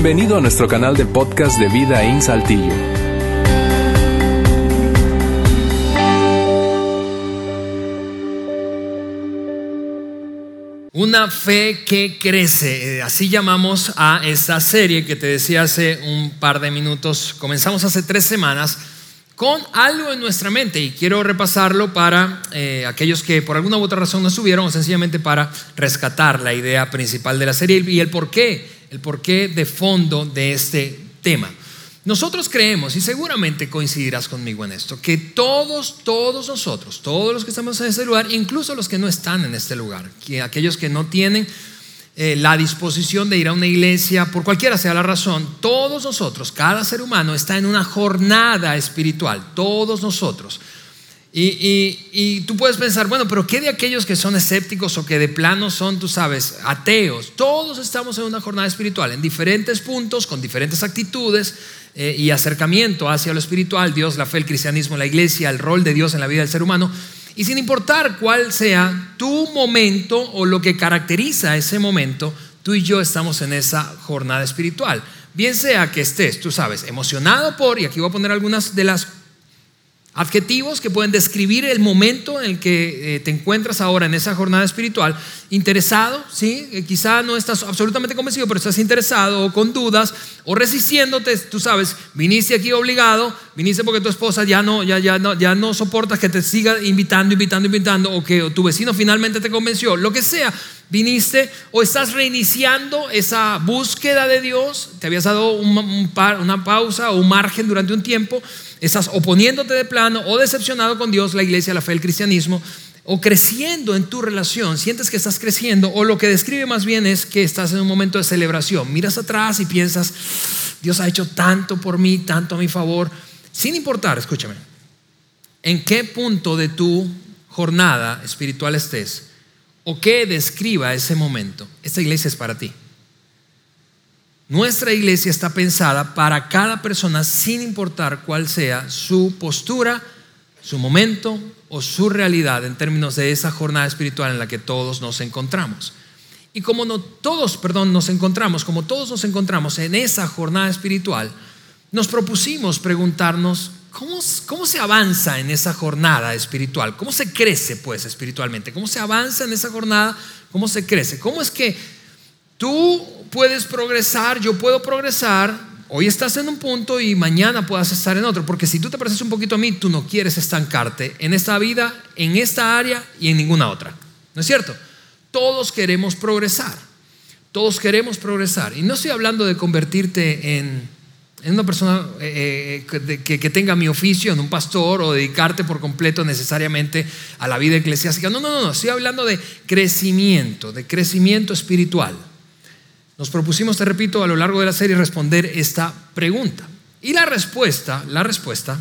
Bienvenido a nuestro canal de podcast de Vida en Saltillo. Una fe que crece, eh, así llamamos a esta serie que te decía hace un par de minutos. Comenzamos hace tres semanas con algo en nuestra mente y quiero repasarlo para eh, aquellos que por alguna u otra razón no estuvieron o sencillamente para rescatar la idea principal de la serie y el por qué, el porqué de fondo de este tema. Nosotros creemos, y seguramente coincidirás conmigo en esto, que todos, todos nosotros, todos los que estamos en este lugar, incluso los que no están en este lugar, que aquellos que no tienen eh, la disposición de ir a una iglesia, por cualquiera sea la razón, todos nosotros, cada ser humano está en una jornada espiritual, todos nosotros. Y, tú puedes pensar, bueno, pero ¿qué de aquellos que son escépticos o que de plano son, tú sabes, ateos? Todos estamos en una jornada espiritual, en diferentes puntos, con diferentes actitudes eh, y acercamiento hacia lo espiritual, Dios, la fe, el cristianismo, la iglesia, el rol de Dios en la vida del ser humano. Y sin importar cuál sea tu momento o lo que caracteriza ese momento, tú y yo estamos en esa jornada espiritual. Bien sea que estés, tú sabes, emocionado por, y aquí voy a poner algunas de las Adjetivos que pueden describir el momento en el que eh, te encuentras ahora en esa jornada espiritual. Interesado, ¿sí? Eh, quizá no estás absolutamente convencido, pero estás interesado o con dudas o resistiéndote. Tú sabes, viniste aquí obligado, viniste porque tu esposa ya no, ya, no, ya no soportas que te siga invitando, invitando, invitando o que tu vecino finalmente te convenció. Lo que sea, viniste o estás reiniciando esa búsqueda de Dios. Te habías dado una pausa o un margen durante un tiempo estás oponiéndote de plano o decepcionado con Dios, la iglesia, la fe, el cristianismo, o creciendo en tu relación, sientes que estás creciendo, o lo que describe más bien es que estás en un momento de celebración. Miras atrás y piensas, Dios ha hecho tanto por mí, tanto a mi favor, sin importar, escúchame, en qué punto de tu jornada espiritual estés, o qué describa ese momento, esta iglesia es para ti. Nuestra iglesia está pensada para cada persona sin importar cuál sea su postura, su momento o su realidad en términos de esa jornada espiritual en la que todos nos encontramos. Y como no todos, perdón, nos encontramos, como todos nos encontramos en esa jornada espiritual, nos propusimos preguntarnos cómo, cómo se avanza en esa jornada espiritual, cómo se crece pues espiritualmente, cómo se avanza en esa jornada, cómo se crece, cómo es que tú puedes progresar, yo puedo progresar, hoy estás en un punto y mañana puedas estar en otro, porque si tú te pareces un poquito a mí, tú no quieres estancarte en esta vida, en esta área y en ninguna otra. ¿No es cierto? Todos queremos progresar, todos queremos progresar. Y no estoy hablando de convertirte en, una persona eh, eh, que, que, tenga mi oficio, en un pastor, o dedicarte por completo necesariamente a la vida eclesiástica. No, no, no, no, estoy hablando de crecimiento, de crecimiento espiritual. Nos propusimos, te repito, a lo largo de la serie responder esta pregunta. Y la respuesta, la respuesta,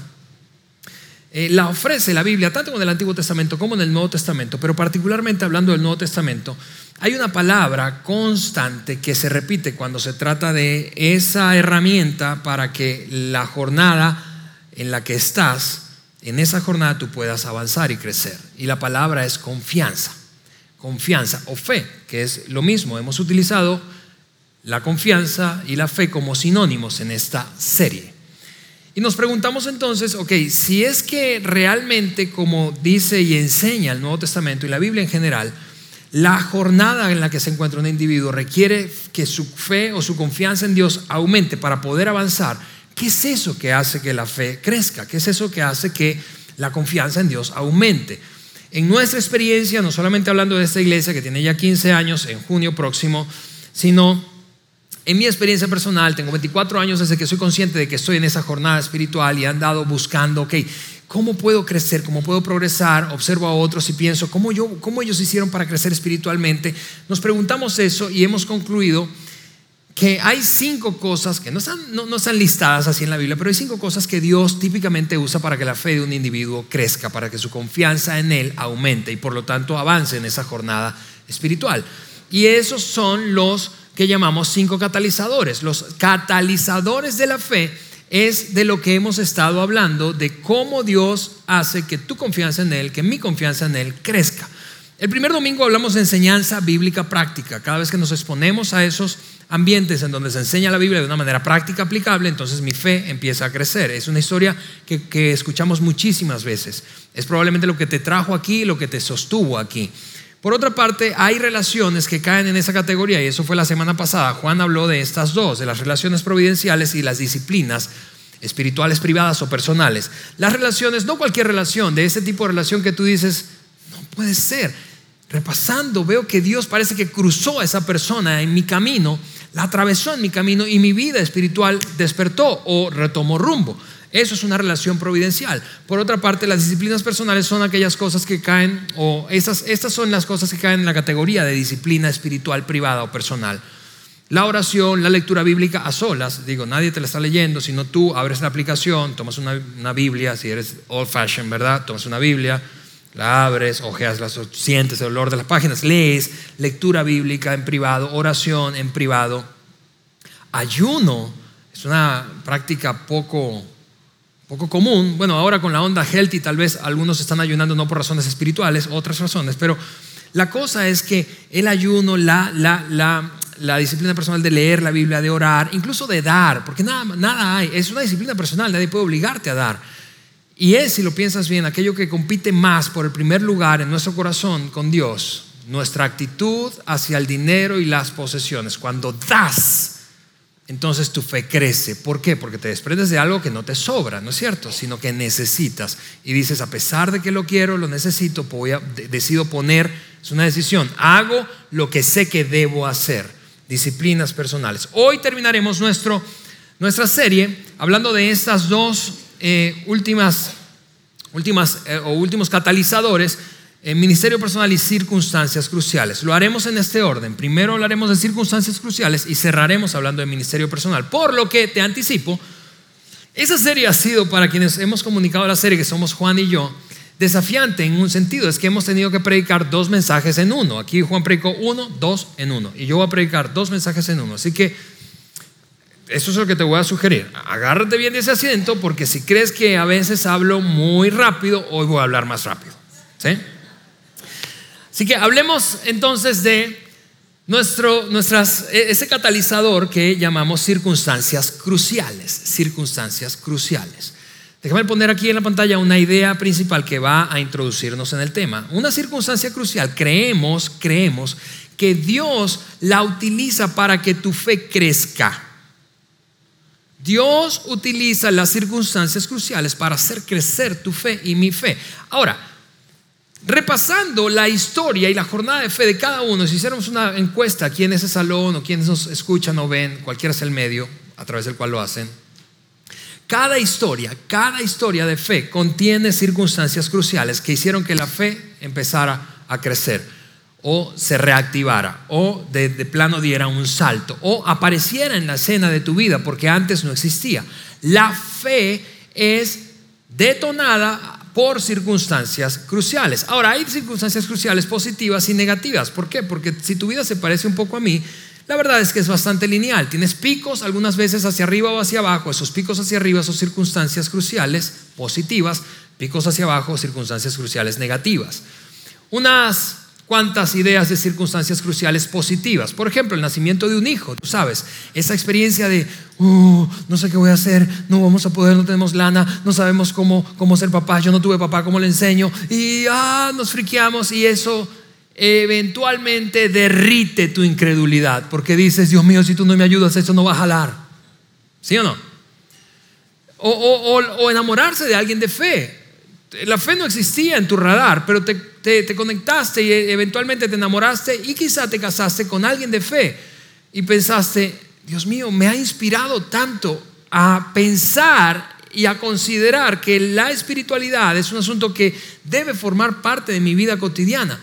eh, la ofrece la Biblia, tanto en el Antiguo Testamento como en el Nuevo Testamento, pero particularmente hablando del Nuevo Testamento, hay una palabra constante que se repite cuando se trata de esa herramienta para que la jornada en la que estás, en esa jornada tú puedas avanzar y crecer. Y la palabra es confianza, confianza o fe, que es lo mismo. Hemos utilizado la confianza y la fe como sinónimos en esta serie. Y nos preguntamos entonces, ok, si es que realmente, como dice y enseña el Nuevo Testamento y la Biblia en general, la jornada en la que se encuentra un individuo requiere que su fe o su confianza en Dios aumente para poder avanzar, ¿qué es eso que hace que la fe crezca? ¿Qué es eso que hace que la confianza en Dios aumente? En nuestra experiencia, no solamente hablando de esta iglesia que tiene ya 15 años en junio próximo, sino en mi experiencia personal, tengo 24 años desde que soy consciente de que estoy en esa jornada espiritual y he andado buscando, ok, ¿cómo puedo crecer? ¿Cómo puedo progresar? Observo a otros y pienso, ¿cómo, yo, cómo ellos hicieron para crecer espiritualmente? Nos preguntamos eso y hemos concluido que hay cinco cosas que no están, no, no están listadas así en la Biblia, pero hay cinco cosas que Dios típicamente usa para que la fe de un individuo crezca, para que su confianza en Él aumente y por lo tanto avance en esa jornada espiritual. Y esos son los que llamamos cinco catalizadores. Los catalizadores de la fe es de lo que hemos estado hablando, de cómo Dios hace que tu confianza en Él, que mi confianza en Él crezca. El primer domingo hablamos de enseñanza bíblica práctica. Cada vez que nos exponemos a esos ambientes en donde se enseña la Biblia de una manera práctica, aplicable, entonces mi fe empieza a crecer. Es una historia que, que escuchamos muchísimas veces. Es probablemente lo que te trajo aquí, lo que te sostuvo aquí. Por otra parte, hay relaciones que caen en esa categoría y eso fue la semana pasada. Juan habló de estas dos, de las relaciones providenciales y las disciplinas espirituales privadas o personales. Las relaciones, no cualquier relación, de ese tipo de relación que tú dices, no puede ser. Repasando, veo que Dios parece que cruzó a esa persona en mi camino, la atravesó en mi camino y mi vida espiritual despertó o retomó rumbo. Eso es una relación providencial. Por otra parte, las disciplinas personales son aquellas cosas que caen, o estas, estas son las cosas que caen en la categoría de disciplina espiritual privada o personal. La oración, la lectura bíblica a solas, digo, nadie te la está leyendo, sino tú abres la aplicación, tomas una, Biblia, si eres old fashioned, ¿verdad? Tomas una Biblia, la abres, ojeas, las, sientes el olor de las páginas, lees lectura bíblica en privado, oración en privado. Ayuno es una práctica poco, poco común. Bueno, ahora con la onda healthy tal vez algunos están ayunando no por razones espirituales, otras razones, pero la cosa es que el ayuno, la, la, la la disciplina personal de leer la Biblia, de orar, incluso de dar, porque nada, nada hay, es una disciplina personal, nadie puede obligarte a dar. Y es, si lo piensas bien, aquello que compite más por el primer lugar en nuestro corazón con Dios, nuestra actitud hacia el dinero y las posesiones. Cuando das, entonces tu fe crece. ¿Por qué? Porque te desprendes de algo que no te sobra, ¿no es cierto? Sino que necesitas. Y dices, a pesar de que lo quiero, lo necesito, voy decido poner, es una decisión, hago lo que sé que debo hacer disciplinas personales. Hoy terminaremos nuestro, nuestra serie hablando de estas dos eh, últimas, últimas eh, o últimos catalizadores en ministerio personal y circunstancias cruciales. Lo haremos en este orden. Primero hablaremos de circunstancias cruciales y cerraremos hablando de ministerio personal. Por lo que te anticipo, esa serie ha sido para quienes hemos comunicado la serie, que somos Juan y yo, desafiante en un sentido, es que hemos tenido que predicar dos mensajes en uno. Aquí Juan predicó uno, dos en uno. Y yo voy a predicar dos mensajes en uno. Así que eso es lo que te voy a sugerir. Agárrate bien de ese asiento porque si crees que a veces hablo muy rápido, hoy voy a hablar más rápido. ¿Sí? Así que hablemos entonces de nuestro, nuestras, e, ese catalizador que llamamos circunstancias cruciales. Circunstancias cruciales. Déjame poner aquí en la pantalla una idea principal que va a introducirnos en el tema. Una circunstancia crucial, creemos, creemos que Dios la utiliza para que tu fe crezca. Dios utiliza las circunstancias cruciales para hacer crecer tu fe y mi fe. Ahora, repasando la historia y la jornada de fe de cada uno, si hiciéramos una encuesta aquí en ese salón o quienes nos escuchan o ven, cualquiera es el medio a través del cual lo hacen, cada historia, cada historia de fe contiene circunstancias cruciales que hicieron que la fe empezara a crecer o se reactivara o de, plano diera un salto o apareciera en la escena de tu vida porque antes no existía. La fe es detonada por circunstancias cruciales. Ahora, hay circunstancias cruciales positivas y negativas. ¿Por qué? Porque si tu vida se parece un poco a mí, la verdad es que es bastante lineal. Tienes picos algunas veces hacia arriba o hacia abajo. Esos picos hacia arriba son circunstancias cruciales positivas, picos hacia abajo, circunstancias cruciales negativas. Unas cuantas ideas de circunstancias cruciales positivas. Por ejemplo, el nacimiento de un hijo, tú sabes, esa experiencia de, uh, no sé qué voy a hacer, no vamos a poder, no tenemos lana, no sabemos cómo, cómo ser papá, yo no tuve papá, ¿cómo le enseño? Y ah, nos friqueamos y eso eventualmente derrite tu incredulidad, porque dices, Dios mío, si tú no me ayudas, eso no va a jalar. ¿Sí o no? O, enamorarse de alguien de fe. La fe no existía en tu radar, pero te, te, conectaste y eventualmente te enamoraste y quizá te casaste con alguien de fe y pensaste, Dios mío, me ha inspirado tanto a pensar y a considerar que la espiritualidad es un asunto que debe formar parte de mi vida cotidiana.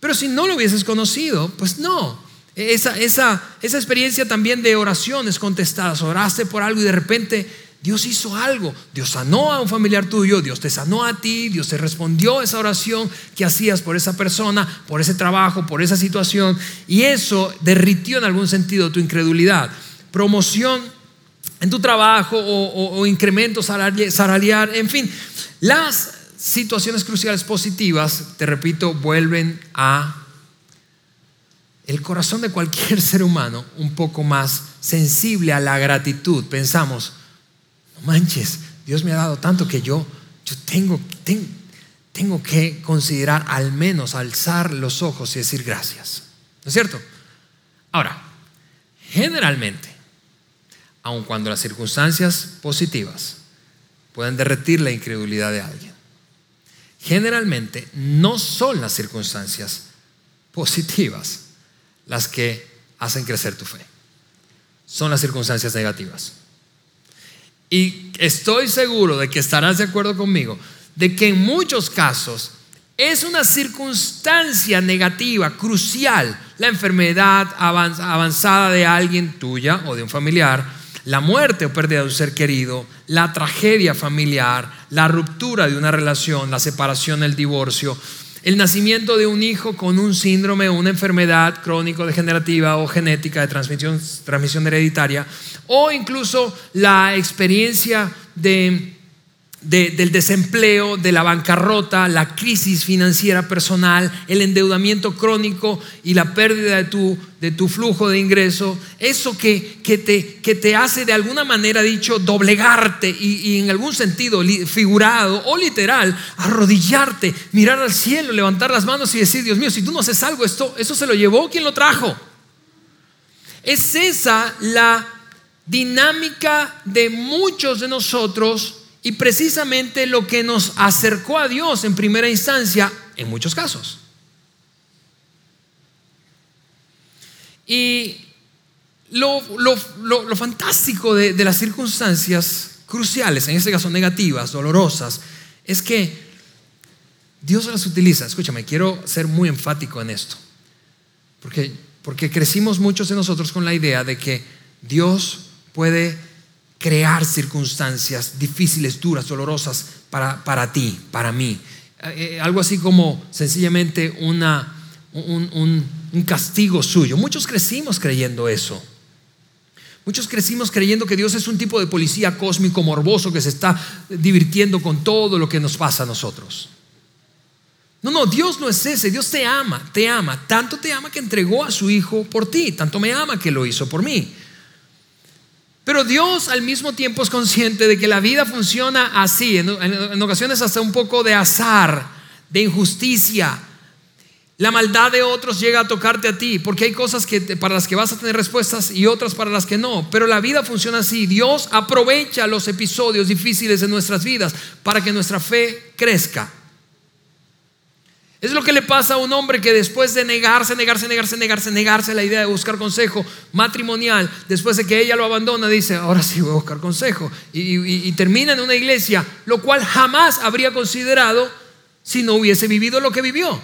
Pero si no lo hubieses conocido, pues no. Esa, esa, esa experiencia también de oraciones contestadas, oraste por algo y de repente Dios hizo algo, Dios sanó a un familiar tuyo, Dios te sanó a ti, Dios te respondió esa oración que hacías por esa persona, por ese trabajo, por esa situación, y eso derritió en algún sentido tu incredulidad. Promoción en tu trabajo o, o incremento salarial, en fin, las situaciones cruciales positivas, te repito, vuelven a el corazón de cualquier ser humano un poco más sensible a la gratitud. Pensamos, no manches, Dios me ha dado tanto que yo, yo tengo, tengo, tengo que considerar al menos alzar los ojos y decir gracias. ¿No es cierto? Ahora, generalmente, aun cuando las circunstancias positivas pueden derretir la incredulidad de alguien, generalmente no son las circunstancias positivas las que hacen crecer tu fe. Son las circunstancias negativas. Y estoy seguro de que estarás de acuerdo conmigo de que en muchos casos es una circunstancia negativa, crucial, la enfermedad avanzada de alguien tuya o de un familiar, la muerte o pérdida de un ser querido, la tragedia familiar, la ruptura de una relación, la separación, el divorcio, el nacimiento de un hijo con un síndrome o una enfermedad crónico-degenerativa o genética de transmisión, transmisión hereditaria, o incluso la experiencia de del desempleo, de la bancarrota, la crisis financiera personal, el endeudamiento crónico y la pérdida de tu, de tu flujo de ingreso, eso que, que, te, que, te, hace de alguna manera dicho doblegarte y, y en algún sentido figurado o literal, arrodillarte, mirar al cielo, levantar las manos y decir, Dios mío, si tú no haces algo, esto, eso se lo llevó quien lo trajo. Es esa la dinámica de muchos de nosotros y precisamente lo que nos acercó a Dios en primera instancia en muchos casos. Y lo, fantástico de, de, las circunstancias cruciales, en este caso negativas, dolorosas, es que Dios las utiliza. Escúchame, quiero ser muy enfático en esto. Porque, porque crecimos muchos de nosotros con la idea de que Dios puede crear circunstancias difíciles, duras, dolorosas para, para ti, para mí. Eh, eh, algo así como sencillamente una, un, un castigo suyo. Muchos crecimos creyendo eso. Muchos crecimos creyendo que Dios es un tipo de policía cósmico morboso que se está divirtiendo con todo lo que nos pasa a nosotros. No, no, Dios no es ese, Dios te ama, te ama, tanto te ama que entregó a su Hijo por ti, tanto me ama que lo hizo por mí. Pero Dios al mismo tiempo es consciente de que la vida funciona así, en, ocasiones hasta un poco de azar, de injusticia. La maldad de otros llega a tocarte a ti, porque hay cosas que, para las que vas a tener respuestas y otras para las que no. Pero la vida funciona así. Dios aprovecha los episodios difíciles de nuestras vidas para que nuestra fe crezca. Es lo que le pasa a un hombre que después de negarse, negarse, negarse, negarse, negarse la idea de buscar consejo matrimonial, después de que ella lo abandona, dice, ahora sí voy a buscar consejo. Y, termina en una iglesia, lo cual jamás habría considerado si no hubiese vivido lo que vivió.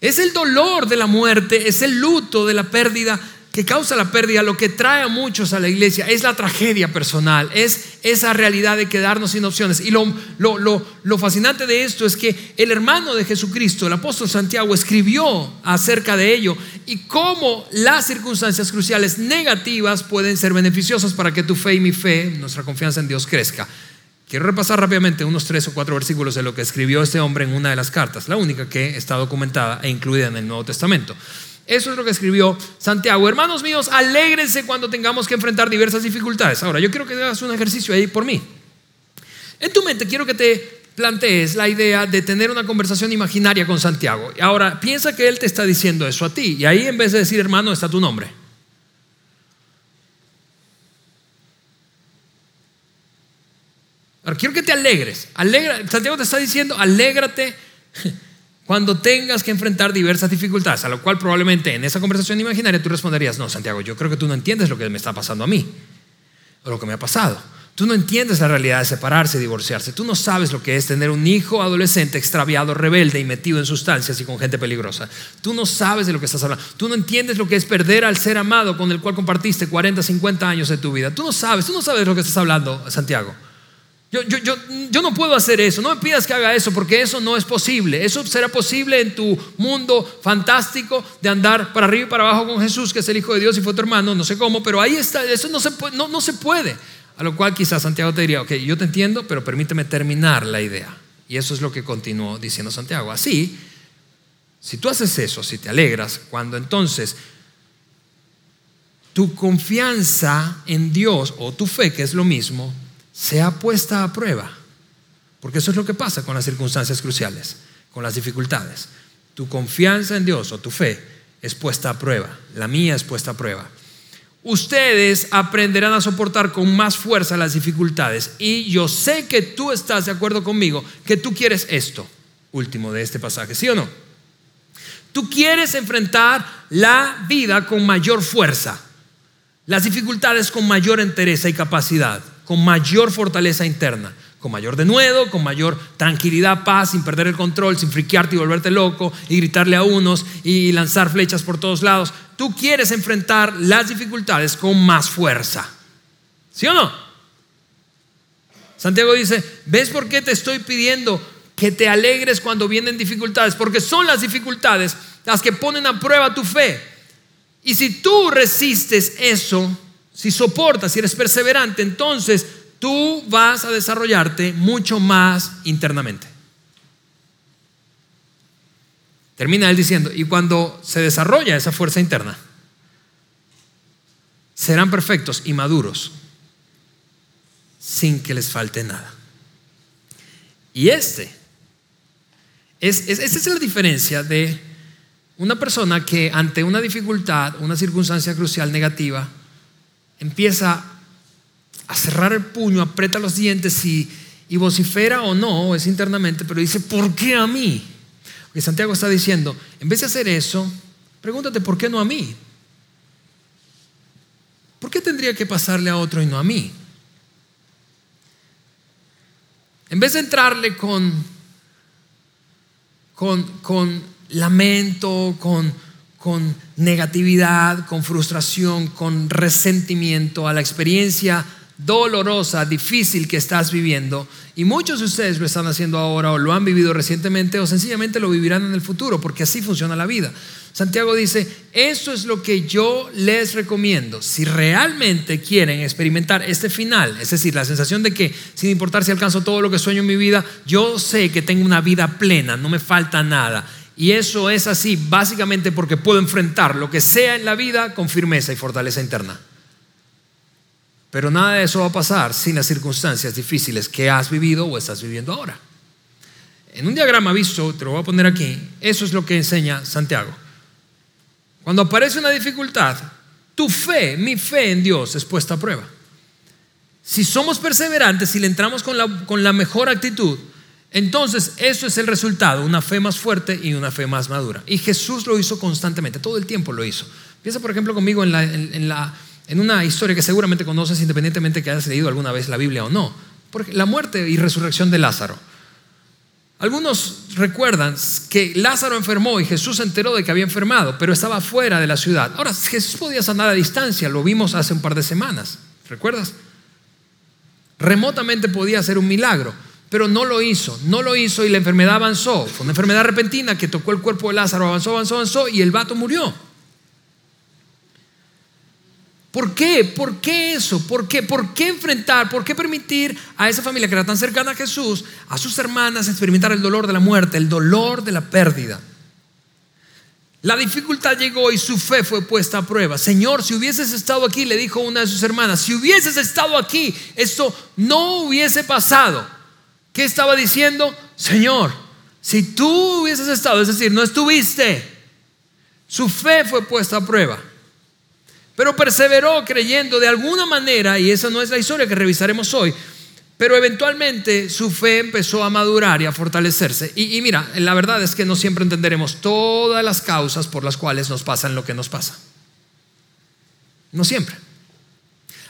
Es el dolor de la muerte, es el luto de la pérdida que causa la pérdida, lo que trae a muchos a la iglesia es la tragedia personal, es esa realidad de quedarnos sin opciones. Y lo, lo, fascinante de esto es que el hermano de Jesucristo, el apóstol Santiago, escribió acerca de ello y cómo las circunstancias cruciales negativas pueden ser beneficiosas para que tu fe y mi fe, nuestra confianza en Dios crezca. Quiero repasar rápidamente unos tres o cuatro versículos de lo que escribió este hombre en una de las cartas, la única que está documentada e incluida en el Nuevo Testamento. Eso es lo que escribió Santiago. Hermanos míos, alégrense cuando tengamos que enfrentar diversas dificultades. Ahora, yo quiero que hagas un ejercicio ahí por mí. En tu mente quiero que te plantees la idea de tener una conversación imaginaria con Santiago. Ahora, piensa que él te está diciendo eso a ti. Y ahí en vez de decir hermano está tu nombre. Ahora, quiero que te alegres. Alegra, Santiago te está diciendo, alégrate cuando tengas que enfrentar diversas dificultades, a lo cual probablemente en esa conversación imaginaria tú responderías, no, Santiago, yo creo que tú no entiendes lo que me está pasando a mí, o lo que me ha pasado. Tú no entiendes la realidad de separarse, divorciarse. Tú no sabes lo que es tener un hijo adolescente extraviado, rebelde y metido en sustancias y con gente peligrosa. Tú no sabes de lo que estás hablando. Tú no entiendes lo que es perder al ser amado con el cual compartiste 40, 50 años de tu vida. Tú no sabes, tú no sabes lo que estás hablando, Santiago. Yo, yo, no puedo hacer eso, no me pidas que haga eso porque eso no es posible. Eso será posible en tu mundo fantástico de andar para arriba y para abajo con Jesús, que es el Hijo de Dios y fue tu hermano, no sé cómo, pero ahí está, eso no se. No, no se puede. A lo cual quizás Santiago te diría, ok, yo te entiendo, pero permíteme terminar la idea. Y eso es lo que continuó diciendo Santiago. Así, Si tú haces eso, si te alegras, cuando entonces tu confianza en Dios o tu fe, que es lo mismo, sea puesta a prueba. Porque eso es lo que pasa con las circunstancias cruciales, con las dificultades. Tu confianza en Dios o tu fe es puesta a prueba. La mía es puesta a prueba. Ustedes aprenderán a soportar con más fuerza las dificultades. Y yo sé que tú estás de acuerdo conmigo, que tú quieres esto, último de este pasaje, ¿sí o no? Tú quieres enfrentar la vida con mayor fuerza, las dificultades con mayor entereza y capacidad, con mayor fortaleza interna con mayor denuedo, con mayor tranquilidad, paz, sin perder el control, sin friquearte y volverte loco y gritarle a unos y lanzar flechas por todos lados. Tú quieres enfrentar las dificultades con más fuerza. ¿Sí o no? Santiago dice, ¿ves por qué te estoy pidiendo que te alegres cuando vienen dificultades? Porque son las dificultades las que ponen a prueba tu fe. Y si tú resistes eso, si soportas, si eres perseverante, entonces tú vas a desarrollarte mucho más internamente. Termina él diciendo, y cuando se desarrolla esa fuerza interna, serán perfectos y maduros sin que les falte nada. Y este, es, esa es la diferencia de una persona que ante una dificultad, una circunstancia crucial negativa, empieza a cerrar el puño, aprieta los dientes y, y vocifera o no, es internamente, pero dice, ¿por qué a mí? Porque Santiago está diciendo, en vez de hacer eso, pregúntate, ¿por qué no a mí? ¿Por qué tendría que pasarle a otro y no a mí? En vez de entrarle con, con, con lamento, con, con negatividad, con frustración, con resentimiento a la experiencia dolorosa, difícil que estás viviendo, y muchos de ustedes lo están haciendo ahora o lo han vivido recientemente o sencillamente lo vivirán en el futuro, porque así funciona la vida. Santiago dice, eso es lo que yo les recomiendo. Si realmente quieren experimentar este final, es decir, la sensación de que sin importar si alcanzo todo lo que sueño en mi vida, yo sé que tengo una vida plena, no me falta nada. Y eso es así básicamente porque puedo enfrentar lo que sea en la vida con firmeza y fortaleza interna. Pero nada de eso va a pasar sin las circunstancias difíciles que has vivido o estás viviendo ahora. En un diagrama visto, te lo voy a poner aquí, eso es lo que enseña Santiago. Cuando aparece una dificultad, tu fe, mi fe en Dios es puesta a prueba. Si somos perseverantes, si le entramos con la, con la mejor actitud, entonces eso es el resultado, una fe más fuerte y una fe más madura. Y Jesús lo hizo constantemente, todo el tiempo lo hizo. Piensa, por ejemplo, conmigo en la, en la en una historia que seguramente conoces independientemente que hayas leído alguna vez la Biblia o no. Porque la muerte y resurrección de Lázaro. Algunos recuerdan que Lázaro enfermó y Jesús se enteró de que había enfermado, pero estaba fuera de la ciudad. Ahora, Jesús podía sanar a distancia, lo vimos hace un par de semanas, ¿recuerdas? Remotamente podía hacer un milagro, pero no lo hizo, no lo hizo y la enfermedad avanzó. Fue una enfermedad repentina que tocó el cuerpo de Lázaro, avanzó, avanzó, avanzó y el vato murió. ¿Por qué? ¿Por qué eso? ¿Por qué? ¿Por qué enfrentar? ¿Por qué permitir a esa familia que era tan cercana a Jesús, a sus hermanas, experimentar el dolor de la muerte, el dolor de la pérdida? La dificultad llegó y su fe fue puesta a prueba. Señor, si hubieses estado aquí, le dijo una de sus hermanas, si hubieses estado aquí, esto no hubiese pasado. ¿Qué estaba diciendo? Señor, si tú hubieses estado, es decir, no estuviste, su fe fue puesta a prueba. Pero perseveró creyendo de alguna manera, y esa no es la historia que revisaremos hoy, pero eventualmente su fe empezó a madurar y a fortalecerse. Y, mira, la verdad es que no siempre entenderemos todas las causas por las cuales nos pasan lo que nos pasa. No siempre.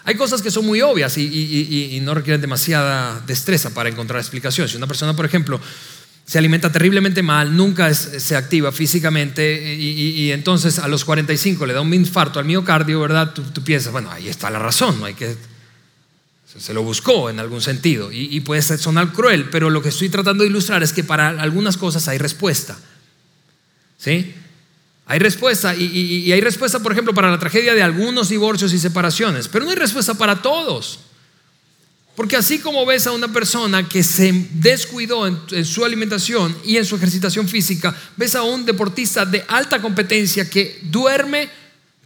Hay cosas que son muy obvias y, no requieren demasiada destreza para encontrar explicaciones. Si una persona, por ejemplo, se alimenta terriblemente mal, nunca se activa físicamente y, entonces a los 45 le da un infarto al miocardio, ¿verdad? Tú, piensas, bueno, ahí está la razón, no hay que... Se lo buscó en algún sentido y, y puede sonar cruel, pero lo que estoy tratando de ilustrar es que para algunas cosas hay respuesta. ¿Sí? Hay respuesta y, hay respuesta, por ejemplo, para la tragedia de algunos divorcios y separaciones, pero no hay respuesta para todos. Porque así como ves a una persona que se descuidó en, su alimentación y en su ejercitación física, ves a un deportista de alta competencia que duerme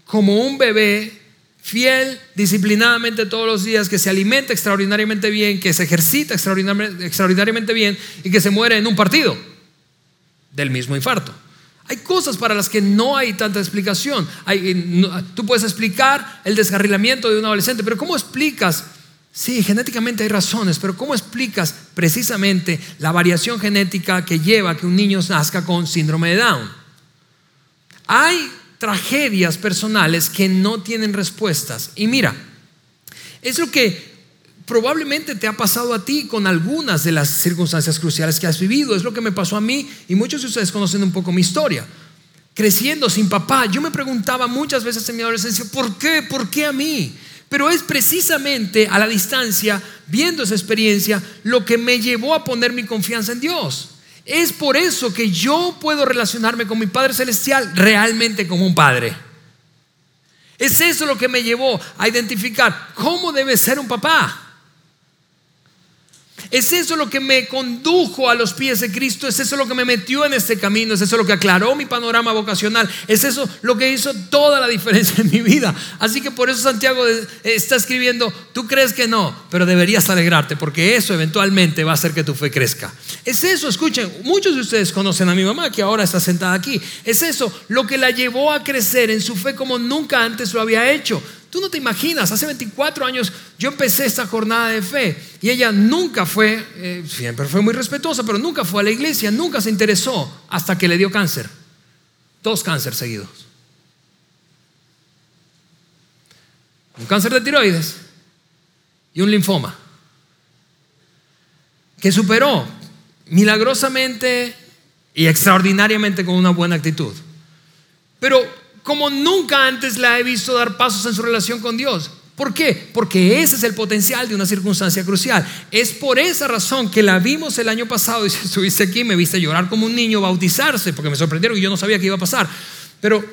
como un bebé, fiel, disciplinadamente todos los días, que se alimenta extraordinariamente bien, que se ejercita extraordinariamente bien y que se muere en un partido del mismo infarto. Hay cosas para las que no hay tanta explicación. tú puedes explicar el descarrilamiento de un adolescente, pero ¿cómo explicas Sí, genéticamente hay razones, pero ¿cómo explicas precisamente la variación genética que lleva a que un niño nazca con síndrome de Down? Hay tragedias personales que no tienen respuestas. Y mira, es lo que probablemente te ha pasado a ti con algunas de las circunstancias cruciales que has vivido. Es lo que me pasó a mí y muchos de ustedes conocen un poco mi historia. Creciendo sin papá, yo me preguntaba muchas veces en mi adolescencia, ¿por qué? ¿Por qué a mí? Pero es precisamente a la distancia, viendo esa experiencia, lo que me llevó a poner mi confianza en Dios. Es por eso que yo puedo relacionarme con mi Padre Celestial realmente como un Padre. Es eso lo que me llevó a identificar cómo debe ser un papá. Es eso lo que me condujo a los pies de Cristo, es eso lo que me metió en este camino, es eso lo que aclaró mi panorama vocacional, es eso lo que hizo toda la diferencia en mi vida. Así que por eso Santiago está escribiendo, tú crees que no, pero deberías alegrarte porque eso eventualmente va a hacer que tu fe crezca. Es eso, escuchen, muchos de ustedes conocen a mi mamá que ahora está sentada aquí. Es eso lo que la llevó a crecer en su fe como nunca antes lo había hecho. Tú no te imaginas, hace 24 años yo empecé esta jornada de fe y ella nunca fue, eh, siempre fue muy respetuosa, pero nunca fue a la iglesia, nunca se interesó hasta que le dio cáncer. Dos cánceres seguidos. Un cáncer de tiroides y un linfoma. Que superó milagrosamente y extraordinariamente con una buena actitud. Pero como nunca antes la he visto dar pasos en su relación con Dios. ¿Por qué? Porque ese es el potencial de una circunstancia crucial. Es por esa razón que la vimos el año pasado y si estuviste aquí me viste llorar como un niño, bautizarse, porque me sorprendieron y yo no sabía qué iba a pasar. Pero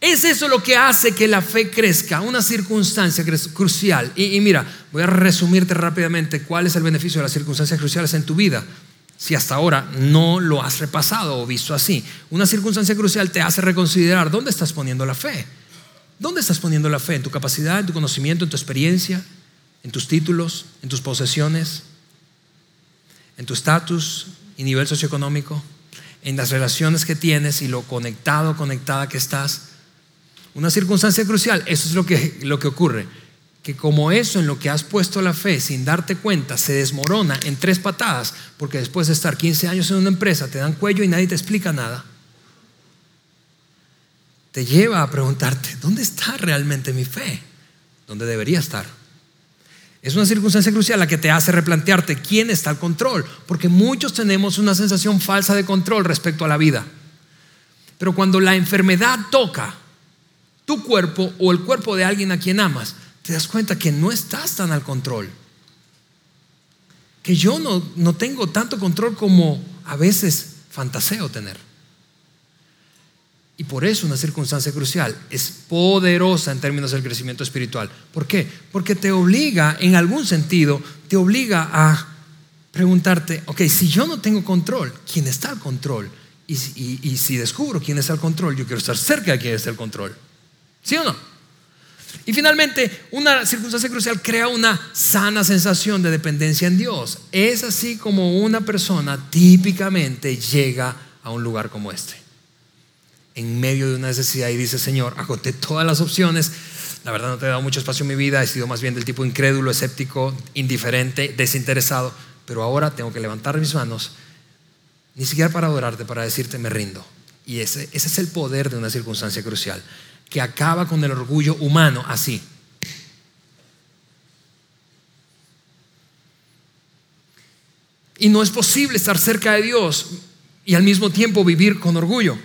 es eso lo que hace que la fe crezca, una circunstancia crucial. Y mira, voy a resumirte rápidamente cuál es el beneficio de las circunstancias cruciales en tu vida si hasta ahora no lo has repasado o visto así. Una circunstancia crucial te hace reconsiderar dónde estás poniendo la fe. ¿Dónde estás poniendo la fe? ¿En tu capacidad, en tu conocimiento, en tu experiencia, en tus títulos, en tus posesiones, en tu estatus y nivel socioeconómico, en las relaciones que tienes y lo conectado conectada que estás? Una circunstancia crucial, eso es lo que, lo que ocurre que como eso en lo que has puesto la fe sin darte cuenta se desmorona en tres patadas, porque después de estar 15 años en una empresa te dan cuello y nadie te explica nada, te lleva a preguntarte, ¿dónde está realmente mi fe? ¿Dónde debería estar? Es una circunstancia crucial la que te hace replantearte quién está al control, porque muchos tenemos una sensación falsa de control respecto a la vida. Pero cuando la enfermedad toca tu cuerpo o el cuerpo de alguien a quien amas, te das cuenta que no estás tan al control. Que yo no, no tengo tanto control como a veces fantaseo tener. Y por eso una circunstancia crucial es poderosa en términos del crecimiento espiritual. ¿Por qué? Porque te obliga, en algún sentido, te obliga a preguntarte, ok, si yo no tengo control, ¿quién está al control? Y, y si descubro quién está al control, yo quiero estar cerca de quién está al control. ¿Sí o no? Y finalmente, una circunstancia crucial crea una sana sensación de dependencia en Dios. Es así como una persona típicamente llega a un lugar como este. En medio de una necesidad y dice, Señor, agoté todas las opciones. La verdad no te he dado mucho espacio en mi vida. He sido más bien del tipo incrédulo, escéptico, indiferente, desinteresado. Pero ahora tengo que levantar mis manos, ni siquiera para adorarte, para decirte, me rindo. Y ese, ese es el poder de una circunstancia crucial que acaba con el orgullo humano así. Y no es posible estar cerca de Dios y al mismo tiempo vivir con orgullo.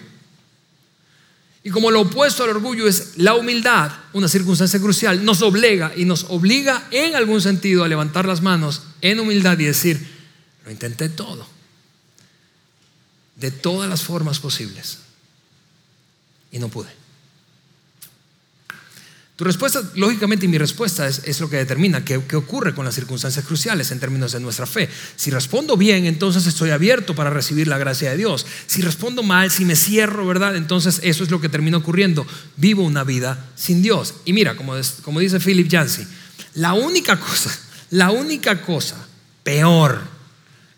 Y como lo opuesto al orgullo es la humildad, una circunstancia crucial, nos obliga y nos obliga en algún sentido a levantar las manos en humildad y decir, lo intenté todo, de todas las formas posibles, y no pude. Tu respuesta, lógicamente, y mi respuesta es, lo que determina qué, qué, ocurre con las circunstancias cruciales en términos de nuestra fe. Si respondo bien, entonces estoy abierto para recibir la gracia de Dios. Si respondo mal, si me cierro, ¿verdad? Entonces eso es lo que termina ocurriendo. Vivo una vida sin Dios. Y mira, como, como dice Philip Yancey, la única cosa, la única cosa peor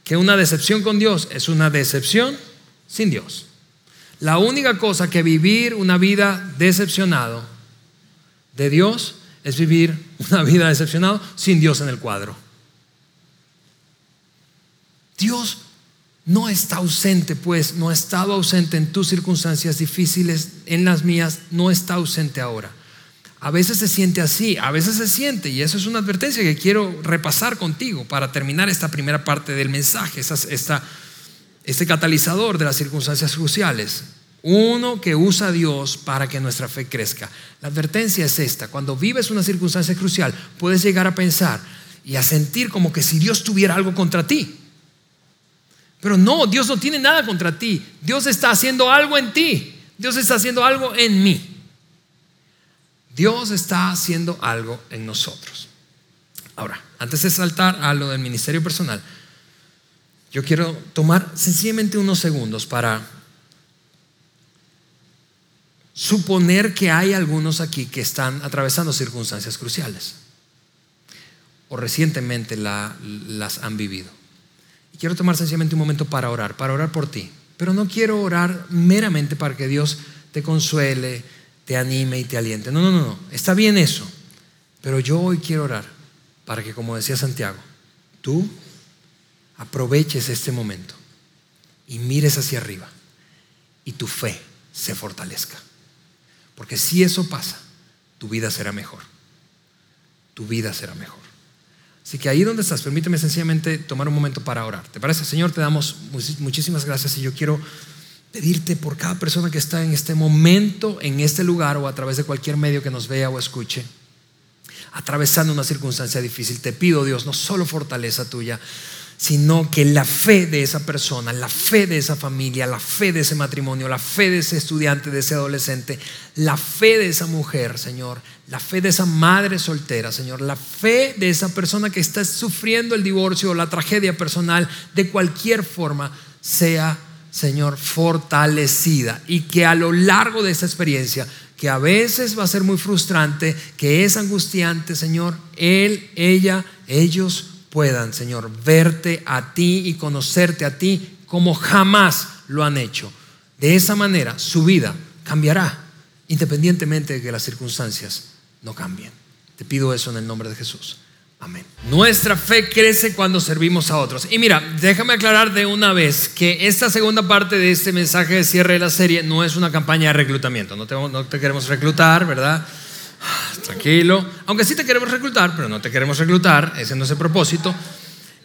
que una decepción con Dios es una decepción sin Dios. La única cosa que vivir una vida decepcionado de Dios es vivir una vida decepcionada sin Dios en el cuadro. Dios no está ausente, pues no ha estado ausente en tus circunstancias difíciles, en las mías, no está ausente ahora. A veces se siente así, a veces se siente, y eso es una advertencia que quiero repasar contigo para terminar esta primera parte del mensaje, esta, este catalizador de las circunstancias cruciales. Uno que usa a Dios para que nuestra fe crezca. La advertencia es esta. Cuando vives una circunstancia crucial, puedes llegar a pensar y a sentir como que si Dios tuviera algo contra ti. Pero no, Dios no tiene nada contra ti. Dios está haciendo algo en ti. Dios está haciendo algo en mí. Dios está haciendo algo en nosotros. Ahora, antes de saltar a lo del ministerio personal, yo quiero tomar sencillamente unos segundos para suponer que hay algunos aquí que están atravesando circunstancias cruciales o recientemente las han vivido. Y quiero tomar sencillamente un momento para orar, para orar por ti. Pero no quiero orar meramente para que Dios te consuele, te anime y te aliente. No, no, no, no. Está bien eso. Pero yo hoy quiero orar para que, como decía Santiago, tú aproveches este momento y mires hacia arriba y tu fe se fortalezca. Porque si eso pasa, tu vida será mejor. Tu vida será mejor. Así que ahí donde estás, permíteme sencillamente tomar un momento para orar. ¿Te parece? Señor, te damos muchísimas gracias y yo quiero pedirte por cada persona que está en este momento, en este lugar o a través de cualquier medio que nos vea o escuche, atravesando una circunstancia difícil. Te pido, Dios, no solo fortaleza tuya, sino que la fe de esa persona, la fe de esa familia, la fe de ese matrimonio, la fe de ese estudiante, de ese adolescente, la fe de esa mujer, Señor, la fe de esa madre soltera, Señor, la fe de esa persona que está sufriendo el divorcio o la tragedia personal, de cualquier forma, sea, Señor, fortalecida. Y que a lo largo de esa experiencia, que a veces va a ser muy frustrante, que es angustiante, Señor, él, ella, ellos, puedan, Señor, verte a ti y conocerte a ti como jamás lo han hecho. De esa manera su vida cambiará, independientemente de que las circunstancias no cambien. Te pido eso en el nombre de Jesús. Amén. Nuestra fe crece cuando servimos a otros. Y mira, déjame aclarar de una vez que esta segunda parte de este mensaje de cierre de la serie no es una campaña de reclutamiento. No te, no te queremos reclutar, ¿verdad? Tranquilo. Aunque sí te queremos reclutar, pero no te queremos reclutar, ese no es el propósito.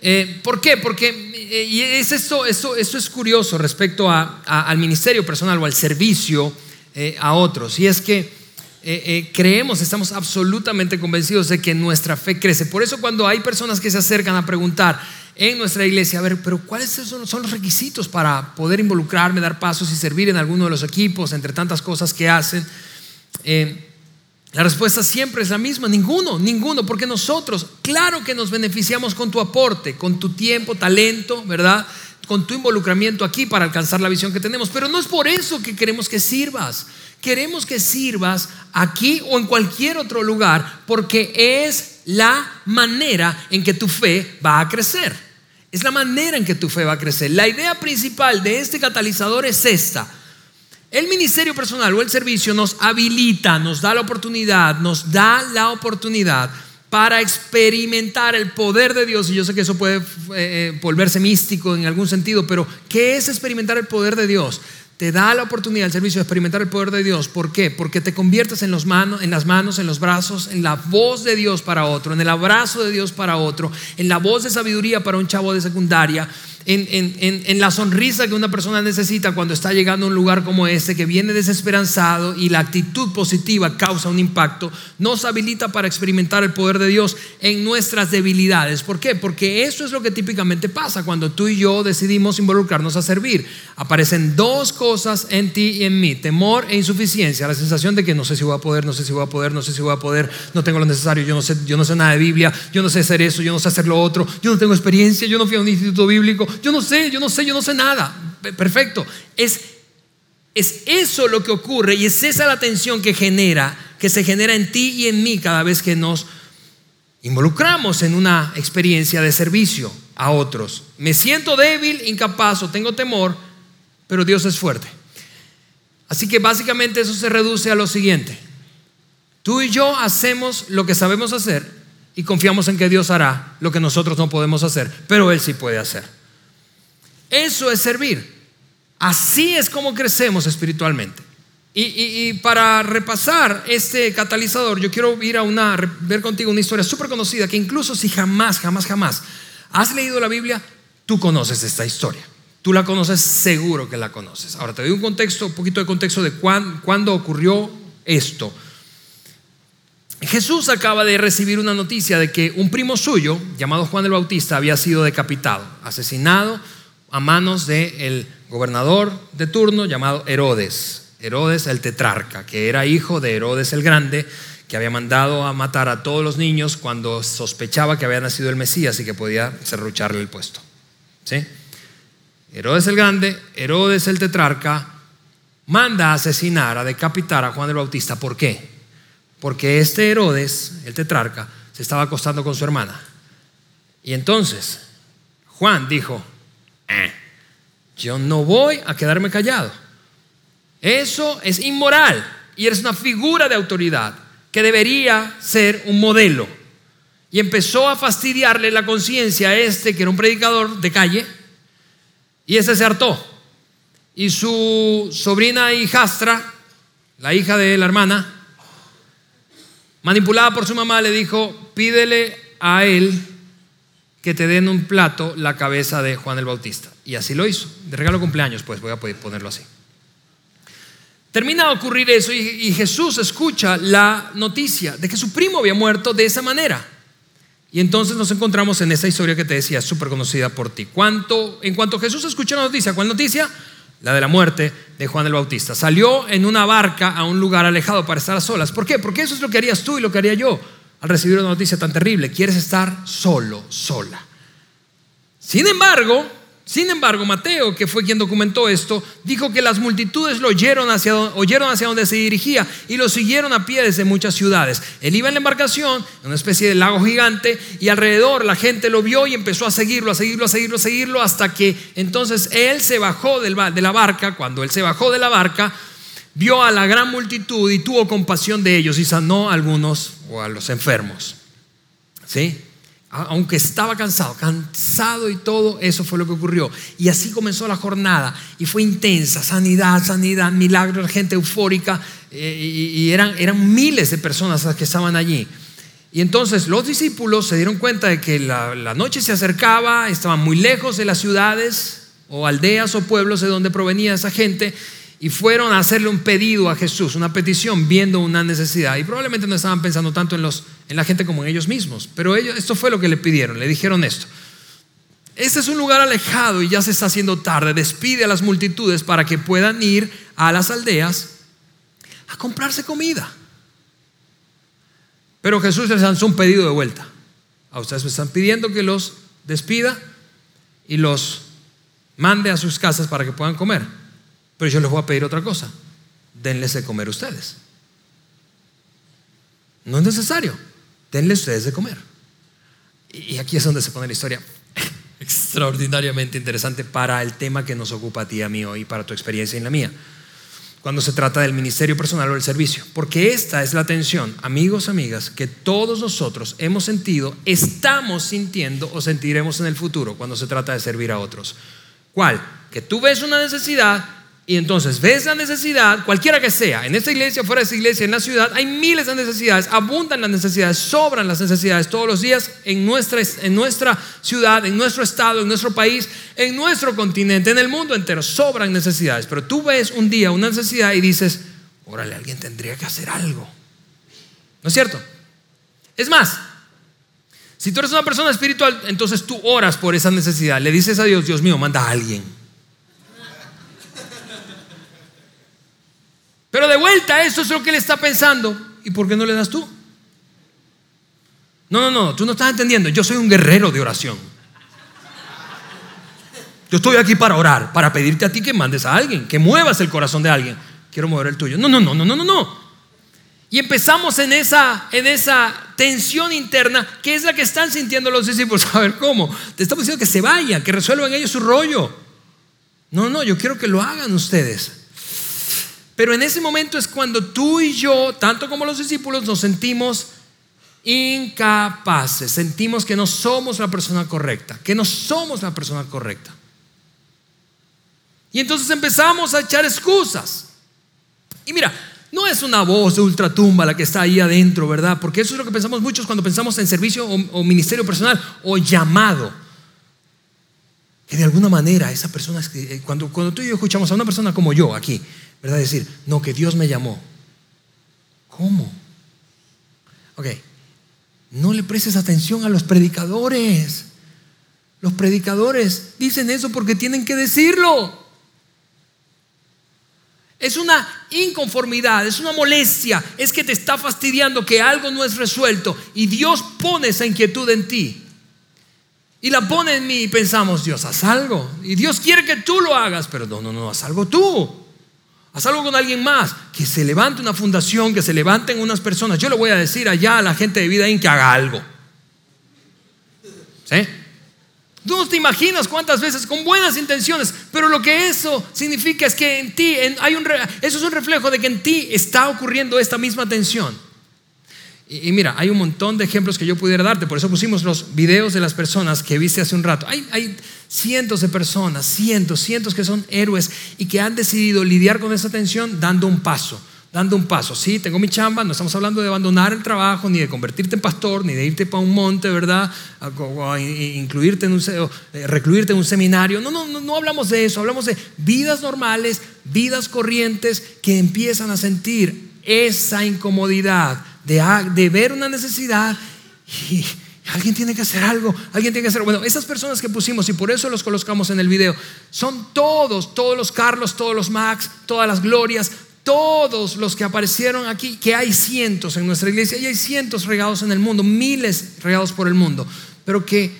Eh, ¿Por qué? Porque eh, y es esto, eso, eso es curioso respecto al ministerio personal o al servicio eh, a otros. Y es que creemos, estamos absolutamente convencidos de que nuestra fe crece. Por eso cuando hay personas que se acercan a preguntar en nuestra iglesia, a ver, pero ¿cuáles son, son los requisitos para poder involucrarme, dar pasos y servir en alguno de los equipos, entre tantas cosas que hacen? La respuesta siempre es la misma, ninguno, ninguno, porque nosotros, claro que nos beneficiamos con tu aporte, con tu tiempo, talento, ¿verdad? Con tu involucramiento aquí para alcanzar la visión que tenemos, pero no es por eso que queremos que sirvas. Queremos que sirvas aquí o en cualquier otro lugar porque es la manera en que tu fe va a crecer. Es la manera en que tu fe va a crecer. La idea principal de este catalizador es esta el ministerio personal o el servicio nos habilita, nos da la oportunidad, nos da la oportunidad para experimentar el poder de Dios. Y yo sé que eso puede eh, eh, volverse místico en algún sentido, pero ¿qué es experimentar el poder de Dios? Te da la oportunidad el servicio de experimentar el poder de Dios. ¿Por qué? Porque te conviertes en, los manos, en las manos, en los brazos, en la voz de Dios para otro, en el abrazo de Dios para otro, en la voz de sabiduría para un chavo de secundaria, en, la sonrisa que una persona necesita cuando está llegando a un lugar como este, que viene desesperanzado y la actitud positiva causa un impacto, nos habilita para experimentar el poder de Dios en nuestras debilidades. ¿Por qué? Porque eso es lo que típicamente pasa cuando tú y yo decidimos involucrarnos a servir. Aparecen dos cosas en ti y en mí, temor e insuficiencia, la sensación de que no sé si voy a poder, no sé si voy a poder, no sé si voy a poder, no tengo lo necesario, yo no sé, yo no sé nada de Biblia, yo no sé hacer eso, yo no sé hacer lo otro, yo no tengo experiencia, yo no fui a un instituto bíblico, yo no sé, yo no sé, yo no sé nada. Perfecto. Es, es eso lo que ocurre y es esa la tensión que genera, que se genera en ti y en mí cada vez que nos involucramos en una experiencia de servicio a otros. Me siento débil, incapaz o tengo temor, pero Dios es fuerte. Así que básicamente eso se reduce a lo siguiente. Tú y yo hacemos lo que sabemos hacer y confiamos en que Dios hará lo que nosotros no podemos hacer, pero Él sí puede hacer. Eso es servir. Así es como crecemos espiritualmente. Y, para repasar este catalizador, yo quiero ir a una, ver contigo una historia súper conocida que incluso si jamás, jamás, jamás has leído la Biblia, tú conoces esta historia. Tú la conoces, seguro que la conoces. Ahora te doy un contexto, un poquito de contexto de cuándo ocurrió esto. Jesús acaba de recibir una noticia de que un primo suyo, llamado Juan el Bautista, había sido decapitado, asesinado a manos del gobernador de turno llamado Herodes. Herodes el tetrarca, que era hijo de Herodes el Grande, que había mandado a matar a todos los niños cuando sospechaba que había nacido el Mesías y que podía serrucharle el puesto. ¿Sí? Herodes el Grande, Herodes el tetrarca, manda a asesinar, a decapitar a Juan el Bautista. ¿Por qué? Porque este Herodes, el tetrarca, se estaba acostando con su hermana. Y entonces Juan dijo, eh, yo no voy a quedarme callado. Eso es inmoral y eres una figura de autoridad que debería ser un modelo. Y empezó a fastidiarle la conciencia a este, que era un predicador de calle, y ese se hartó. Y su sobrina hijastra, la hija de la hermana, manipulada por su mamá, le dijo, pídele a él que te den un plato la cabeza de Juan el Bautista. Y así lo hizo. De regalo cumpleaños, pues voy a ponerlo así. Termina de ocurrir eso y, Jesús escucha la noticia de que su primo había muerto de esa manera. Y entonces nos encontramos en esa historia que te decía, súper conocida por ti. ¿Cuánto, en cuanto Jesús escucha la noticia, ¿cuál noticia? La de la muerte de Juan el Bautista. Salió en una barca a un lugar alejado para estar a solas. ¿Por qué? Porque eso es lo que harías tú y lo que haría yo al recibir una noticia tan terrible. Quieres estar solo, sola. Sin embargo, sin embargo, Mateo, que fue quien documentó esto, dijo que las multitudes lo oyeron hacia, oyeron hacia donde se dirigía y lo siguieron a pie desde muchas ciudades. Él iba en la embarcación, en una especie de lago gigante, y alrededor la gente lo vio y empezó a seguirlo, a seguirlo, a seguirlo, a seguirlo, hasta que entonces él se bajó de la barca. Cuando él se bajó de la barca, vio a la gran multitud y tuvo compasión de ellos y sanó a algunos o a los enfermos. ¿Sí? aunque estaba cansado, cansado y todo, eso fue lo que ocurrió. Y así comenzó la jornada y fue intensa, sanidad, sanidad, milagros, gente eufórica eh, y, eran, eran miles de personas las que estaban allí. Y entonces los discípulos se dieron cuenta de que la, la noche se acercaba, estaban muy lejos de las ciudades o aldeas o pueblos de donde provenía esa gente y fueron a hacerle un pedido a Jesús, una petición, viendo una necesidad. Y probablemente no estaban pensando tanto en, los, en la gente como en ellos mismos, pero ellos, esto fue lo que le pidieron, le dijeron esto. Este es un lugar alejado y ya se está haciendo tarde. Despide a las multitudes para que puedan ir a las aldeas a comprarse comida. Pero Jesús les lanzó un pedido de vuelta. A ustedes me están pidiendo que los despida y los mande a sus casas para que puedan comer. Pero yo les voy a pedir otra cosa. Denles de comer ustedes. No es necesario. Denles ustedes de comer. Y aquí es donde se pone la historia extraordinariamente interesante para el tema que nos ocupa a ti y a mí hoy, para tu experiencia y la mía, cuando se trata del ministerio personal o del servicio. Porque esta es la tensión, amigos, amigas, que todos nosotros hemos sentido, estamos sintiendo o sentiremos en el futuro cuando se trata de servir a otros. ¿Cuál? Que tú ves una necesidad y entonces ves la necesidad, cualquiera que sea, en esta iglesia, fuera de esta iglesia, en la ciudad, hay miles de necesidades, abundan las necesidades, sobran las necesidades todos los días en nuestra, en nuestra ciudad, en nuestro estado, en nuestro país, en nuestro continente, en el mundo entero, sobran necesidades. Pero tú ves un día una necesidad y dices, órale, alguien tendría que hacer algo. ¿No es cierto? Es más, si tú eres una persona espiritual, entonces tú oras por esa necesidad, le dices a Dios, Dios mío, manda a alguien. Pero de vuelta, eso es lo que él está pensando. ¿Y por qué no le das tú? No, no, no, tú no estás entendiendo. Yo soy un guerrero de oración. Yo estoy aquí para orar, para pedirte a ti que mandes a alguien, que muevas el corazón de alguien. Quiero mover el tuyo. No, no, no, no, no, no, no. Y empezamos en esa, en esa tensión interna, que es la que están sintiendo los discípulos. A ver, ¿cómo? Te estamos diciendo que se vayan, que resuelvan ellos su rollo. No, no, yo quiero que lo hagan ustedes. Pero en ese momento es cuando tú y yo, tanto como los discípulos, nos sentimos incapaces, sentimos que no somos la persona correcta, que no somos la persona correcta. Y entonces empezamos a echar excusas. Y mira, no es una voz de ultratumba la que está ahí adentro, ¿verdad? Porque eso es lo que pensamos muchos cuando pensamos en servicio o, ministerio personal o llamado. Que de alguna manera esa persona, eh, cuando, cuando tú y yo escuchamos a una persona como yo aquí, ¿verdad? Decir, no, que Dios me llamó. ¿Cómo? Ok, no le prestes atención a los predicadores. Los predicadores dicen eso porque tienen que decirlo. Es una inconformidad, es una molestia, es que te está fastidiando que algo no es resuelto y Dios pone esa inquietud en ti. Y la pone en mí y pensamos, Dios, haz algo. Y Dios quiere que tú lo hagas, pero no, no, no, haz algo tú. Haz algo con alguien más, que se levante una fundación, que se levanten unas personas. Yo le voy a decir allá a la gente de Vida en que haga algo. ¿Sí? Tú no te imaginas cuántas veces con buenas intenciones, pero lo que eso significa es que en ti hay un, eso es un reflejo de que en ti está ocurriendo esta misma tensión. Y, mira, hay un montón de ejemplos que yo pudiera darte, por eso pusimos los videos de las personas que viste hace un rato. Hay, hay cientos de personas, cientos, cientos que son héroes y que han decidido lidiar con esa tensión dando un paso, dando un paso. Sí, tengo mi chamba, no estamos hablando de abandonar el trabajo, ni de convertirte en pastor, ni de irte para un monte, ¿verdad? O, incluirte en un, eh, recluirte en un seminario. No, no, no, no hablamos de eso, hablamos de vidas normales, vidas corrientes que empiezan a sentir esa incomodidad de, ver una necesidad y alguien tiene que hacer algo, alguien tiene que hacer Bueno, esas personas que pusimos y por eso los colocamos en el video, son todos, todos los Carlos, todos los Max, todas las glorias, todos los que aparecieron aquí, que hay cientos en nuestra iglesia y hay cientos regados en el mundo, miles regados por el mundo, pero que,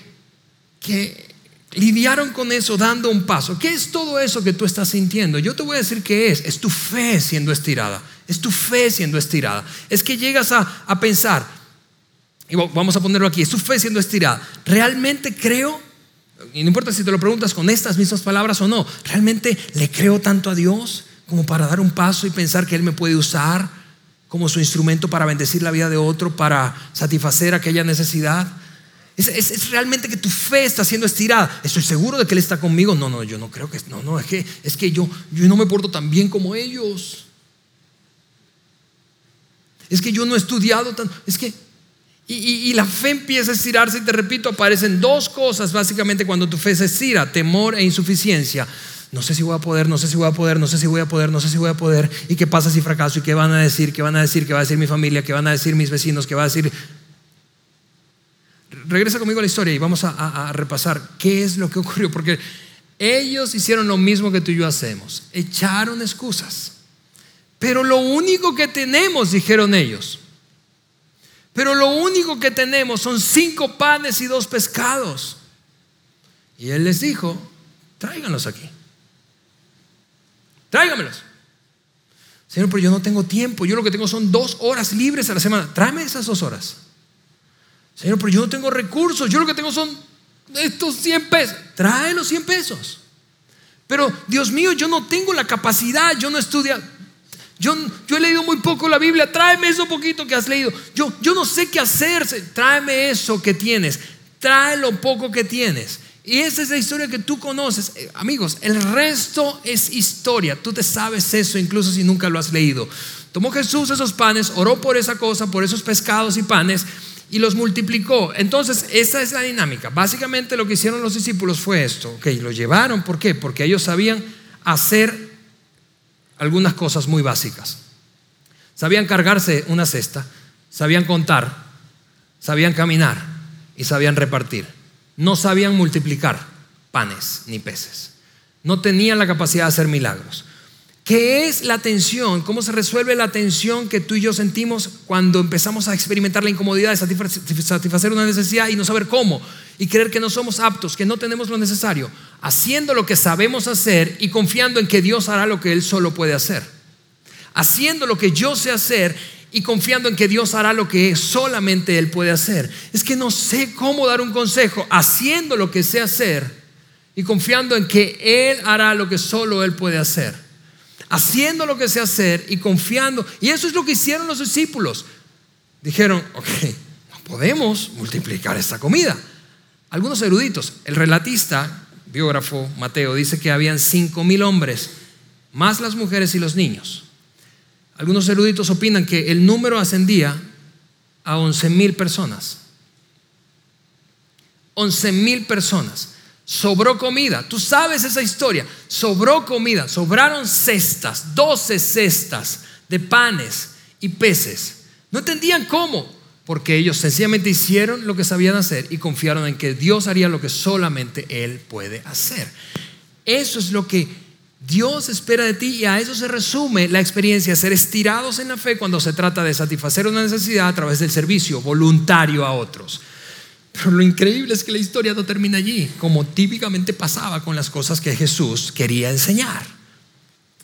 que lidiaron con eso dando un paso. ¿Qué es todo eso que tú estás sintiendo? Yo te voy a decir qué es. Es tu fe siendo estirada. Es tu fe siendo estirada. Es que llegas a, pensar, y vamos a ponerlo aquí, es tu fe siendo estirada. ¿Realmente creo? Y no importa si te lo preguntas con estas mismas palabras o no, ¿realmente le creo tanto a Dios como para dar un paso y pensar que Él me puede usar como su instrumento para bendecir la vida de otro, para satisfacer aquella necesidad? Es, realmente que tu fe está siendo estirada. Estoy seguro de que Él está conmigo. No, no, yo no creo que. No, no, es que, es que yo, yo no me porto tan bien como ellos. Es que yo no he estudiado tanto. Es que. Y, la fe empieza a estirarse y te repito, aparecen dos cosas básicamente cuando tu fe se estira, temor e insuficiencia. No sé si voy a poder, no sé si voy a poder, no sé si voy a poder, no sé si voy a poder. ¿Y qué pasa si fracaso? ¿Y qué van a decir? ¿Qué van a decir? ¿Qué va a decir mi familia? ¿Qué van a decir mis vecinos? ¿Qué va a decir? Regresa conmigo a la historia y vamos a, a repasar qué es lo que ocurrió. Porque ellos hicieron lo mismo que tú y yo hacemos. Echaron excusas. Pero lo único que tenemos, dijeron ellos, pero lo único que tenemos son cinco panes y dos pescados. Y él les dijo, tráiganlos aquí. Tráigamelos. Señor, pero yo no tengo tiempo. Yo lo que tengo son dos horas libres a la semana. Tráeme esas dos horas. Señor, pero yo no tengo recursos. Yo lo que tengo son estos 100 pesos. Trae los 100 pesos. Pero, Dios mío, yo no tengo la capacidad. Yo no estudio. Yo, he leído muy poco la Biblia, tráeme eso poquito que has leído. Yo, no sé qué hacer, tráeme eso que tienes, trae lo poco que tienes. Y esa es la historia que tú conoces. Eh, amigos, el resto es historia. Tú te sabes eso incluso si nunca lo has leído. Tomó Jesús esos panes, oró por esa cosa, por esos pescados y panes y los multiplicó. Entonces, esa es la dinámica. Básicamente lo que hicieron los discípulos fue esto. Ok, lo llevaron. ¿Por qué? Porque ellos sabían hacer algunas cosas muy básicas. Sabían cargarse una cesta, sabían contar, sabían caminar y sabían repartir. No sabían multiplicar panes ni peces. No tenían la capacidad de hacer milagros. ¿Qué es la tensión? ¿Cómo se resuelve la tensión que tú y yo sentimos cuando empezamos a experimentar la incomodidad de satisfacer una necesidad y no saber cómo? Y creer que no somos aptos, que no tenemos lo necesario. Haciendo lo que sabemos hacer y confiando en que Dios hará lo que Él solo puede hacer. Haciendo lo que yo sé hacer y confiando en que Dios hará lo que solamente Él puede hacer. Es que no sé cómo dar un consejo. Haciendo lo que sé hacer y confiando en que Él hará lo que solo Él puede hacer haciendo lo que sé hacer y confiando. Y eso es lo que hicieron los discípulos. Dijeron, ok, no podemos multiplicar esta comida. Algunos eruditos, el relatista, biógrafo Mateo, dice que habían cinco mil hombres, más las mujeres y los niños. Algunos eruditos opinan que el número ascendía a once mil personas. Once mil personas sobró comida. Tú sabes esa historia. Sobró comida, sobraron cestas, doce cestas de panes y peces. No entendían cómo, porque ellos sencillamente hicieron lo que sabían hacer y confiaron en que Dios haría lo que solamente Él puede hacer. Eso es lo que Dios espera de ti y a eso se resume la experiencia, ser estirados en la fe cuando se trata de satisfacer una necesidad a través del servicio voluntario a otros. Pero lo increíble es que la historia no termina allí, como típicamente pasaba con las cosas que Jesús quería enseñar.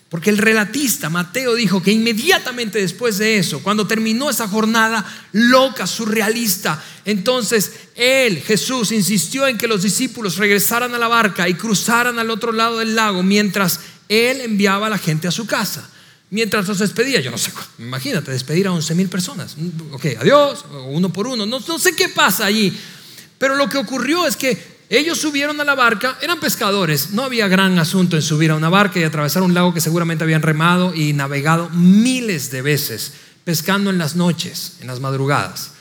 Porque el relatista Mateo dijo que inmediatamente después de eso, cuando terminó esa jornada loca, surrealista, entonces él, Jesús, insistió en que los discípulos regresaran a la barca y cruzaran al otro lado del lago mientras él enviaba a la gente a su casa. Mientras los despedía, yo no sé, imagínate, despedir a 11 mil personas. Ok, adiós, uno por uno, no, no sé qué pasa allí, pero lo que ocurrió es que ellos subieron a la barca, eran pescadores, no había gran asunto en subir a una barca y atravesar un lago que seguramente habían remado y navegado miles de veces, pescando en las noches, en las madrugadas,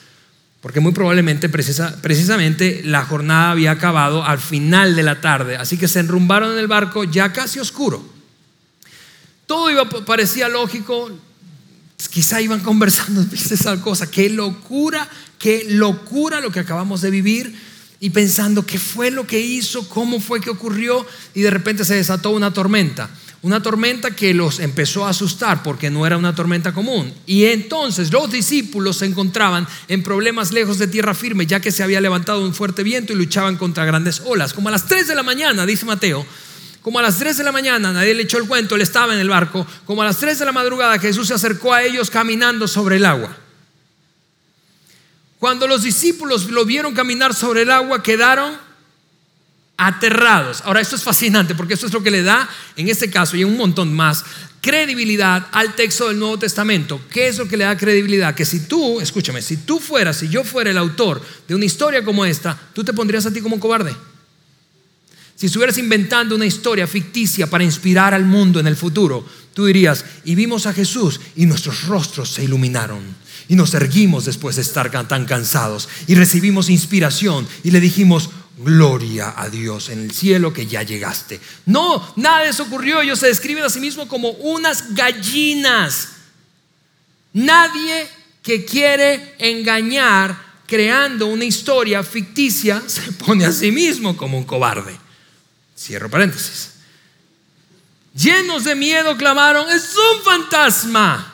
porque muy probablemente precisamente la jornada había acabado al final de la tarde, así que se enrumbaron en el barco ya casi oscuro. Todo iba, parecía lógico, quizá iban conversando, viste esa cosa, qué locura qué locura lo que acabamos de vivir y pensando qué fue lo que hizo, cómo fue que ocurrió y de repente se desató una tormenta. Una tormenta que los empezó a asustar porque no era una tormenta común. Y entonces los discípulos se encontraban en problemas lejos de tierra firme, ya que se había levantado un fuerte viento y luchaban contra grandes olas. Como a las 3 de la mañana, dice Mateo, como a las 3 de la mañana, nadie le echó el cuento, él estaba en el barco, como a las 3 de la madrugada Jesús se acercó a ellos caminando sobre el agua. Cuando los discípulos lo vieron caminar sobre el agua, quedaron aterrados. Ahora, esto es fascinante porque esto es lo que le da, en este caso y en un montón más, credibilidad al texto del Nuevo Testamento. ¿Qué es lo que le da credibilidad? Que si tú, escúchame, si tú fueras, si yo fuera el autor de una historia como esta, tú te pondrías a ti como cobarde. Si estuvieras inventando una historia ficticia para inspirar al mundo en el futuro, tú dirías, y vimos a Jesús y nuestros rostros se iluminaron. Y nos erguimos después de estar tan cansados y recibimos inspiración y le dijimos, gloria a Dios en el cielo que ya llegaste. No, nada de eso ocurrió. Ellos se describen a sí mismos como unas gallinas. Nadie que quiere engañar creando una historia ficticia se pone a sí mismo como un cobarde. Cierro paréntesis. Llenos de miedo clamaron, es un fantasma.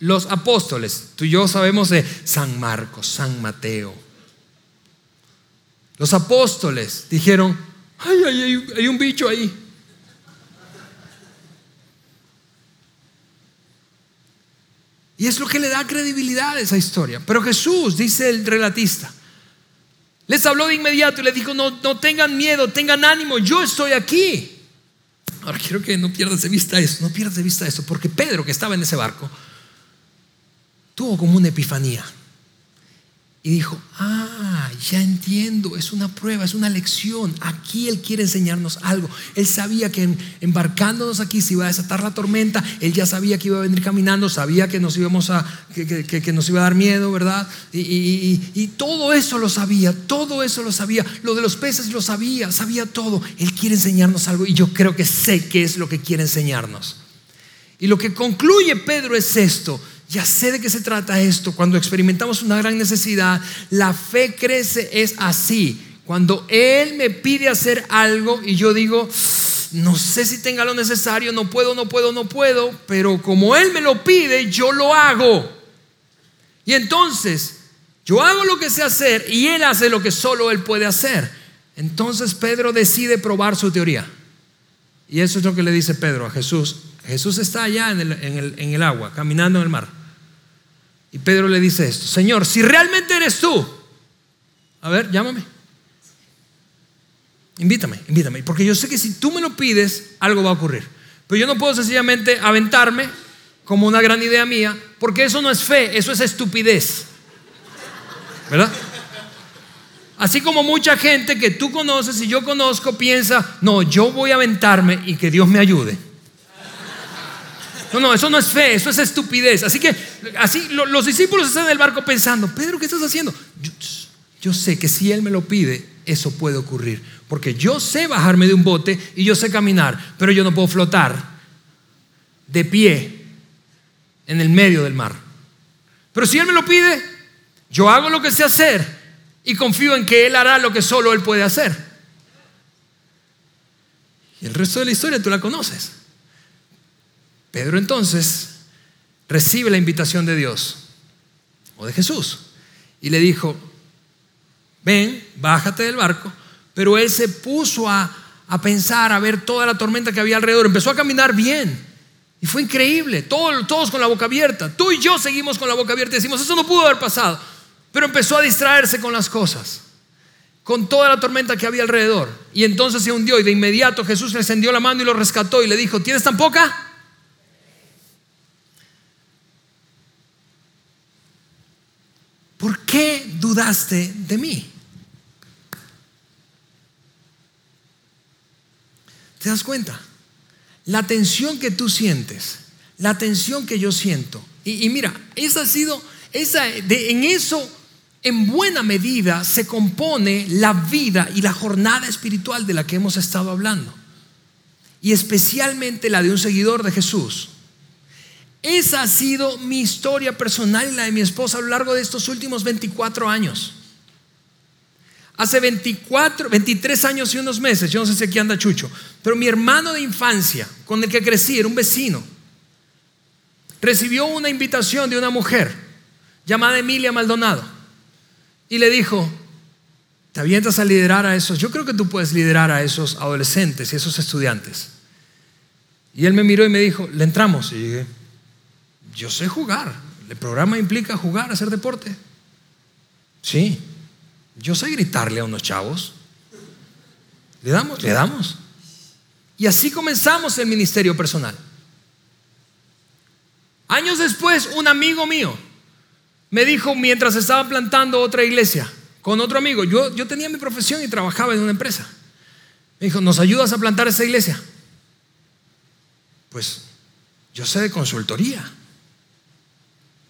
Los apóstoles, tú y yo sabemos de San Marcos, San Mateo. Los apóstoles dijeron, ay, ay, hay un bicho ahí. Y es lo que le da credibilidad a esa historia. Pero Jesús, dice el relatista, les habló de inmediato y les dijo, no, no tengan miedo, tengan ánimo, yo estoy aquí. Ahora quiero que no pierdas de vista eso, no pierdas de vista eso, porque Pedro que estaba en ese barco tuvo como una epifanía y dijo, ah, ya entiendo, es una prueba, es una lección. Aquí Él quiere enseñarnos algo. Él sabía que embarcándonos aquí se iba a desatar la tormenta, Él ya sabía que iba a venir caminando, sabía que nos íbamos a, iba a dar miedo, ¿verdad? Y, y, todo eso lo sabía, todo eso lo sabía. Lo de los peces lo sabía, sabía todo. Él quiere enseñarnos algo y yo creo que sé qué es lo que quiere enseñarnos. Y lo que concluye Pedro es esto ya sé de qué se trata esto. Cuando experimentamos una gran necesidad, la fe crece es así. Cuando Él me pide hacer algo y yo digo, no sé si tenga lo necesario, no puedo, no puedo, no puedo, pero como Él me lo pide, yo lo hago. Y entonces, yo hago lo que sé hacer y Él hace lo que solo Él puede hacer. Entonces Pedro decide probar su teoría. Y eso es lo que le dice Pedro a Jesús. Jesús está allá en el, agua, caminando en el mar. Y Pedro le dice esto, Señor, si realmente eres tú, a ver, llámame. Invítame, invítame. Porque yo sé que si tú me lo pides, algo va a ocurrir. Pero yo no puedo sencillamente aventarme como una gran idea mía, porque eso no es fe, eso es estupidez. ¿Verdad? Así como mucha gente que tú conoces y yo conozco piensa, no, yo voy a aventarme y que Dios me ayude. No, no, eso no es fe, eso es estupidez. Así que así los discípulos están en el barco pensando, Pedro, ¿qué estás haciendo? Yo, sé que si Él me lo pide, eso puede ocurrir. Porque yo sé bajarme de un bote y yo sé caminar, pero yo no puedo flotar de pie en el medio del mar. Pero si Él me lo pide, yo hago lo que sé hacer y confío en que Él hará lo que solo Él puede hacer. Y el resto de la historia tú la conoces. Pedro entonces recibe la invitación de Dios o de Jesús y le dijo, ven, bájate del barco, pero él se puso a, pensar, a ver toda la tormenta que había alrededor, empezó a caminar bien. Y fue increíble, todos, todos con la boca abierta. Tú y yo seguimos con la boca abierta y decimos, eso no pudo haber pasado. Pero empezó a distraerse con las cosas, con toda la tormenta que había alrededor. Y entonces se hundió y de inmediato Jesús le extendió la mano y lo rescató y le dijo, ¿tienes tan poca? ¿Por qué dudaste de mí? ¿Te das cuenta? La tensión que tú sientes, la tensión que yo siento. Y, mira, esa ha sido, esa, de, en eso, en buena medida, se compone la vida y la jornada espiritual de la que hemos estado hablando. Y especialmente la de un seguidor de Jesús esa ha sido mi historia personal y la de mi esposa a lo largo de estos últimos 24 años. Hace 24, 23 años y unos meses, yo no sé si aquí anda Chucho, pero mi hermano de infancia, con el que crecí, era un vecino, recibió una invitación de una mujer llamada Emilia Maldonado y le dijo, te avientas a liderar a esos, yo creo que tú puedes liderar a esos adolescentes y esos estudiantes. Y él me miró y me dijo, le entramos. Y dije, yo sé jugar. El programa implica jugar, hacer deporte. Sí. Yo sé gritarle a unos chavos. Le damos, le damos. Y así comenzamos el ministerio personal. Años después, un amigo mío me dijo mientras estaba plantando otra iglesia con otro amigo, yo, yo tenía mi profesión y trabajaba en una empresa. Me dijo, ¿nos ayudas a plantar esa iglesia? Pues yo sé de consultoría.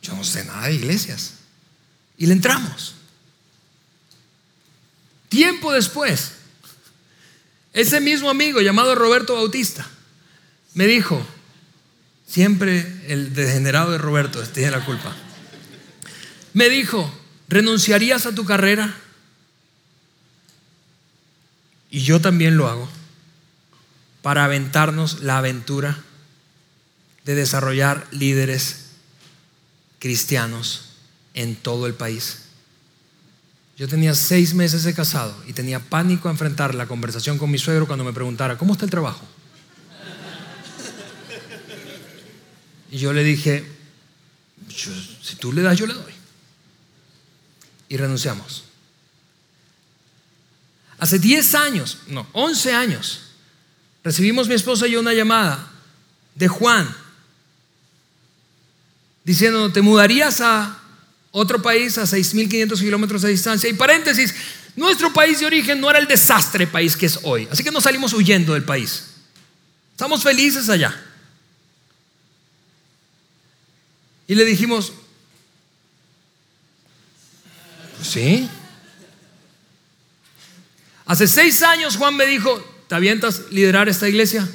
Yo no sé nada de iglesias. Y le entramos. Tiempo después, ese mismo amigo llamado Roberto Bautista me dijo, siempre el degenerado de Roberto tiene la culpa, me dijo, ¿renunciarías a tu carrera? Y yo también lo hago para aventarnos la aventura de desarrollar líderes cristianos en todo el país. Yo tenía seis meses de casado y tenía pánico a enfrentar la conversación con mi suegro cuando me preguntara, ¿cómo está el trabajo? Y yo le dije, si tú le das, yo le doy. Y renunciamos. Hace 10 años, no, 11 años, recibimos mi esposa y yo una llamada de Juan, diciendo, ¿te mudarías a otro país a 6.500 kilómetros de distancia. Y paréntesis, nuestro país de origen no era el desastre país que es hoy. Así que no salimos huyendo del país. Estamos felices allá. Y le dijimos, sí. Hace seis años Juan me dijo, ¿te avientas liderar esta iglesia?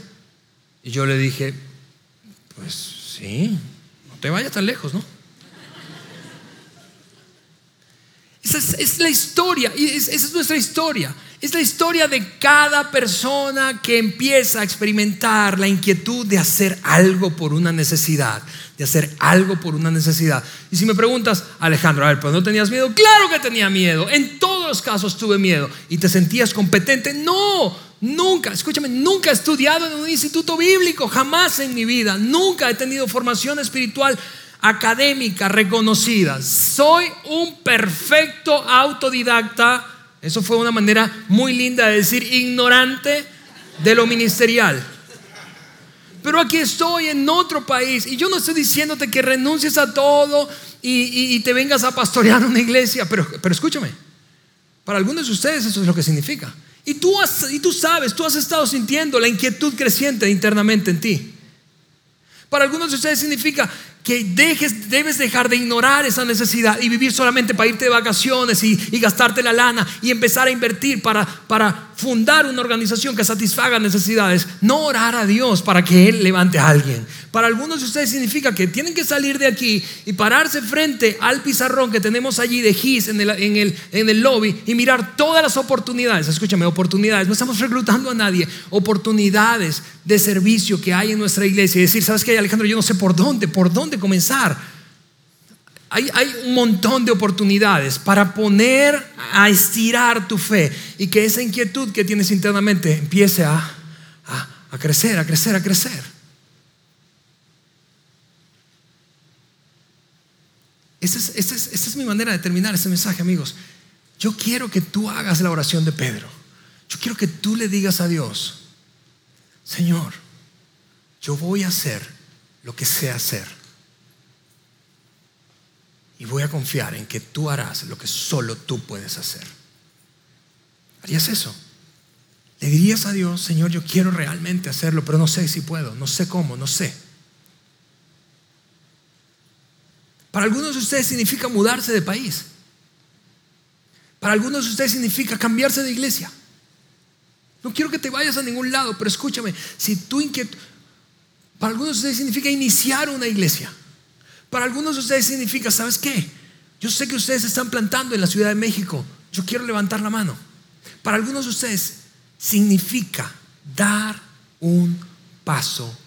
Y yo le dije, pues sí, te vayas tan lejos, ¿no? Esa es, la historia, y esa es nuestra historia. Es la historia de cada persona que empieza a experimentar la inquietud de hacer algo por una necesidad, de hacer algo por una necesidad. Y si me preguntas, Alejandro, a ver, ¿pero no tenías miedo? Claro que tenía miedo. En todos los casos tuve miedo. ¿Y te sentías competente? No, nunca, escúchame, nunca he estudiado en un instituto bíblico, jamás en mi vida. Nunca he tenido formación espiritual académica reconocida. Soy un perfecto autodidacta. Eso fue una manera muy linda de decir ignorante de lo ministerial. Pero aquí estoy en otro país y yo no estoy diciéndote que renuncies a todo y, te vengas a pastorear una iglesia, pero, pero escúchame, para algunos de ustedes eso es lo que significa. Y tú, y tú sabes, tú has estado sintiendo la inquietud creciente internamente en ti. Para algunos de ustedes significa que dejes, debes dejar de ignorar esa necesidad y vivir solamente para irte de vacaciones y, gastarte la lana y empezar a invertir para, para fundar una organización que satisfaga necesidades. No orar a Dios para que Él levante a alguien. Para algunos de ustedes significa que tienen que salir de aquí y pararse frente al pizarrón que tenemos allí de GIS en el, en el, en el lobby y mirar todas las oportunidades. Escúchame, oportunidades. No estamos reclutando a nadie. Oportunidades de servicio que hay en nuestra iglesia y decir, ¿sabes qué, Alejandro? Yo no sé por dónde, por dónde comenzar. Hay, hay, un montón de oportunidades para poner a estirar tu fe y que esa inquietud que tienes internamente empiece a, a, crecer, a crecer, a crecer. Esta es, es, esta es mi manera de terminar este mensaje, amigos. Yo quiero que tú hagas la oración de Pedro. Yo quiero que tú le digas a Dios, Señor, yo voy a hacer lo que sé hacer. Y voy a confiar en que tú harás lo que solo tú puedes hacer. ¿Harías eso? Le dirías a Dios, Señor, yo quiero realmente hacerlo, pero no sé si puedo, no sé cómo, no sé. Para algunos de ustedes significa mudarse de país. Para algunos de ustedes significa cambiarse de iglesia. No quiero que te vayas a ningún lado, pero escúchame, si tú inquietud, para algunos de ustedes significa iniciar una iglesia. Para algunos de ustedes significa, ¿sabes qué? Yo sé que ustedes están plantando en la Ciudad de México. Yo quiero levantar la mano. Para algunos de ustedes significa dar un paso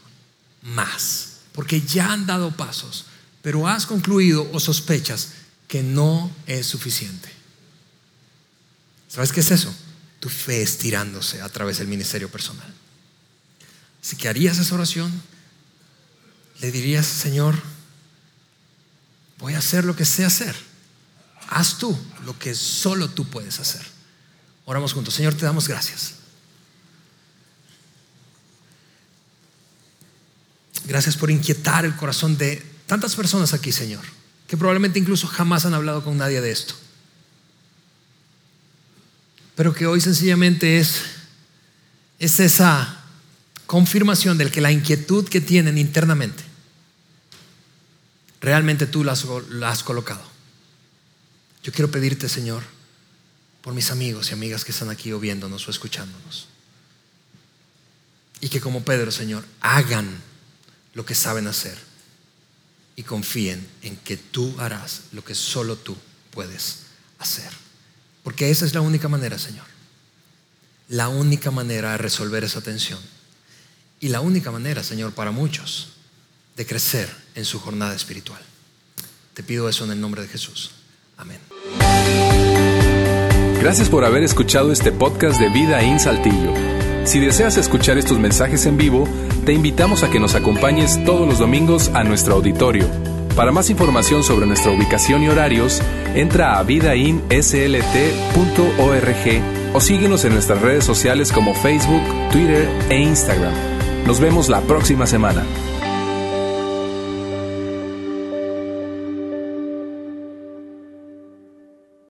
más. Porque ya han dado pasos, pero has concluido o sospechas que no es suficiente. ¿Sabes qué es eso? Tu fe estirándose a través del ministerio personal. Si que harías esa oración, le dirías, Señor, voy a hacer lo que sé hacer. Haz tú lo que solo tú puedes hacer. Oramos juntos. Señor, te damos gracias. Gracias por inquietar el corazón de tantas personas aquí, Señor, que probablemente incluso jamás han hablado con nadie de esto. Pero que hoy sencillamente es, es esa confirmación del que la inquietud que tienen internamente, realmente tú la has, colocado. Yo quiero pedirte, Señor, por mis amigos y amigas que están aquí o viéndonos o escuchándonos. Y que como Pedro, Señor, hagan lo que saben hacer y confíen en que tú harás lo que solo tú puedes hacer. Porque esa es la única manera, Señor. La única manera de resolver esa tensión y la única manera, Señor, para muchos de crecer en su jornada espiritual. Te pido eso en el nombre de Jesús. Amén. Gracias por haber escuchado este podcast de Vida en Saltillo. Si deseas escuchar estos mensajes en vivo, te invitamos a que nos acompañes todos los domingos a nuestro auditorio. Para más información sobre nuestra ubicación y horarios, entra a vidainslt.org o síguenos en nuestras redes sociales como Facebook, Twitter e Instagram. Nos vemos la próxima semana.